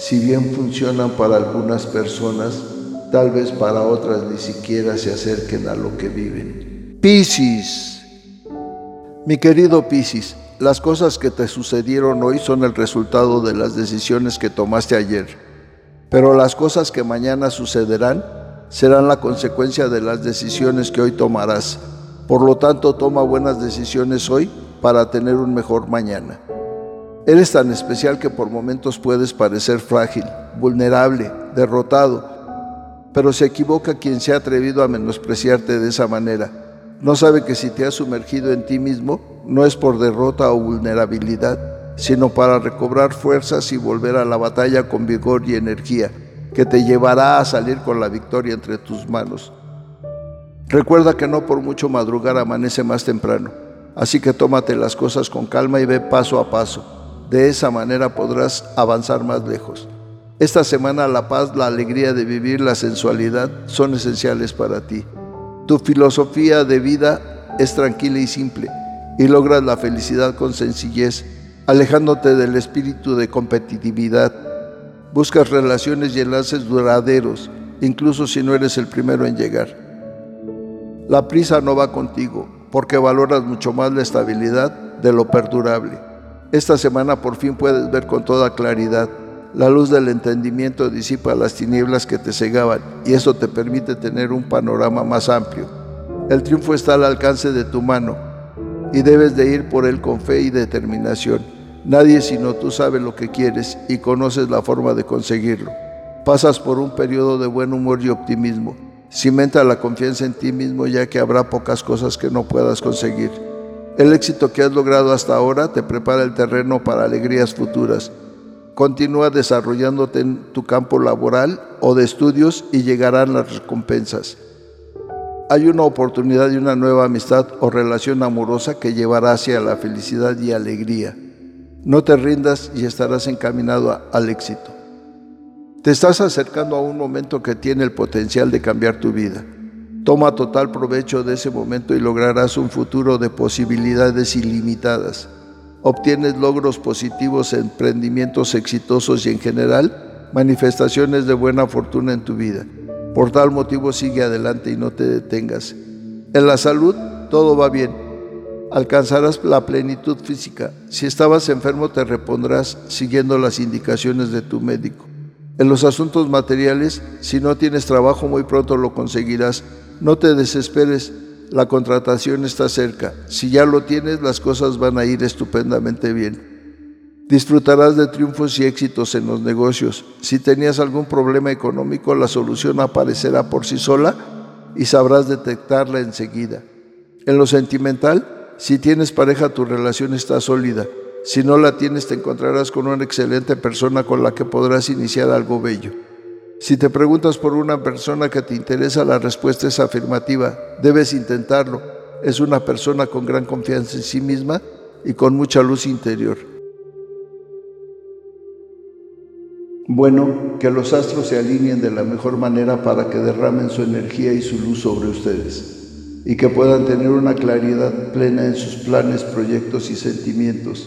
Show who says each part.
Speaker 1: si bien funcionan para algunas personas, tal vez para otras ni siquiera se acerquen a lo que viven. Piscis. Mi querido Piscis, las cosas que te sucedieron hoy son el resultado de las decisiones que tomaste ayer, pero las cosas que mañana sucederán serán la consecuencia de las decisiones que hoy tomarás. Por lo tanto, toma buenas decisiones hoy para tener un mejor mañana. Eres tan especial que por momentos puedes parecer frágil, vulnerable, derrotado, pero se equivoca quien se ha atrevido a menospreciarte de esa manera no sabe que si te has sumergido en ti mismo, no es por derrota o vulnerabilidad, sino para recobrar fuerzas y volver a la batalla con vigor y energía, que te llevará a salir con la victoria entre tus manos. Recuerda que no por mucho madrugar amanece más temprano, así que tómate las cosas con calma y ve paso a paso. De esa manera podrás avanzar más lejos. Esta semana la paz, la alegría de vivir, la sensualidad son esenciales para ti. Tu filosofía de vida es tranquila y simple y logras la felicidad con sencillez, alejándote del espíritu de competitividad. Buscas relaciones y enlaces duraderos, incluso si no eres el primero en llegar. La prisa no va contigo, porque valoras mucho más la estabilidad de lo perdurable. Esta semana por fin puedes ver con toda claridad la luz del entendimiento disipa las tinieblas que te cegaban y eso te permite tener un panorama más amplio. El triunfo está al alcance de tu mano y debes de ir por él con fe y determinación. Nadie sino tú sabe lo que quieres y conoces la forma de conseguirlo. Pasas por un periodo de buen humor y optimismo. Cimenta la confianza en ti mismo ya que habrá pocas cosas que no puedas conseguir. El éxito que has logrado hasta ahora te prepara el terreno para alegrías futuras. Continúa desarrollándote en tu campo laboral o de estudios y llegarán las recompensas. Hay una oportunidad de una nueva amistad o relación amorosa que llevará hacia la felicidad y alegría. No te rindas y estarás encaminado al éxito. Te estás acercando a un momento que tiene el potencial de cambiar tu vida. Toma total provecho de ese momento y lograrás un futuro de posibilidades ilimitadas obtienes logros positivos, emprendimientos exitosos y en general manifestaciones de buena fortuna en tu vida. Por tal motivo sigue adelante y no te detengas. En la salud todo va bien. Alcanzarás la plenitud física. Si estabas enfermo te repondrás siguiendo las indicaciones de tu médico. En los asuntos materiales, si no tienes trabajo muy pronto lo conseguirás. No te desesperes la contratación está cerca. Si ya lo tienes, las cosas van a ir estupendamente bien. Disfrutarás de triunfos y éxitos en los negocios. Si tenías algún problema económico, la solución aparecerá por sí sola y sabrás detectarla enseguida. En lo sentimental, si tienes pareja, tu relación está sólida. Si no la tienes, te encontrarás con una excelente persona con la que podrás iniciar algo bello. Si te preguntas por una persona que te interesa, la respuesta es afirmativa. Debes intentarlo. Es una persona con gran confianza en sí misma y con mucha luz interior. Bueno, que los astros se alineen de la mejor manera para que derramen su energía y su luz sobre ustedes y que puedan tener una claridad plena en sus planes, proyectos y sentimientos.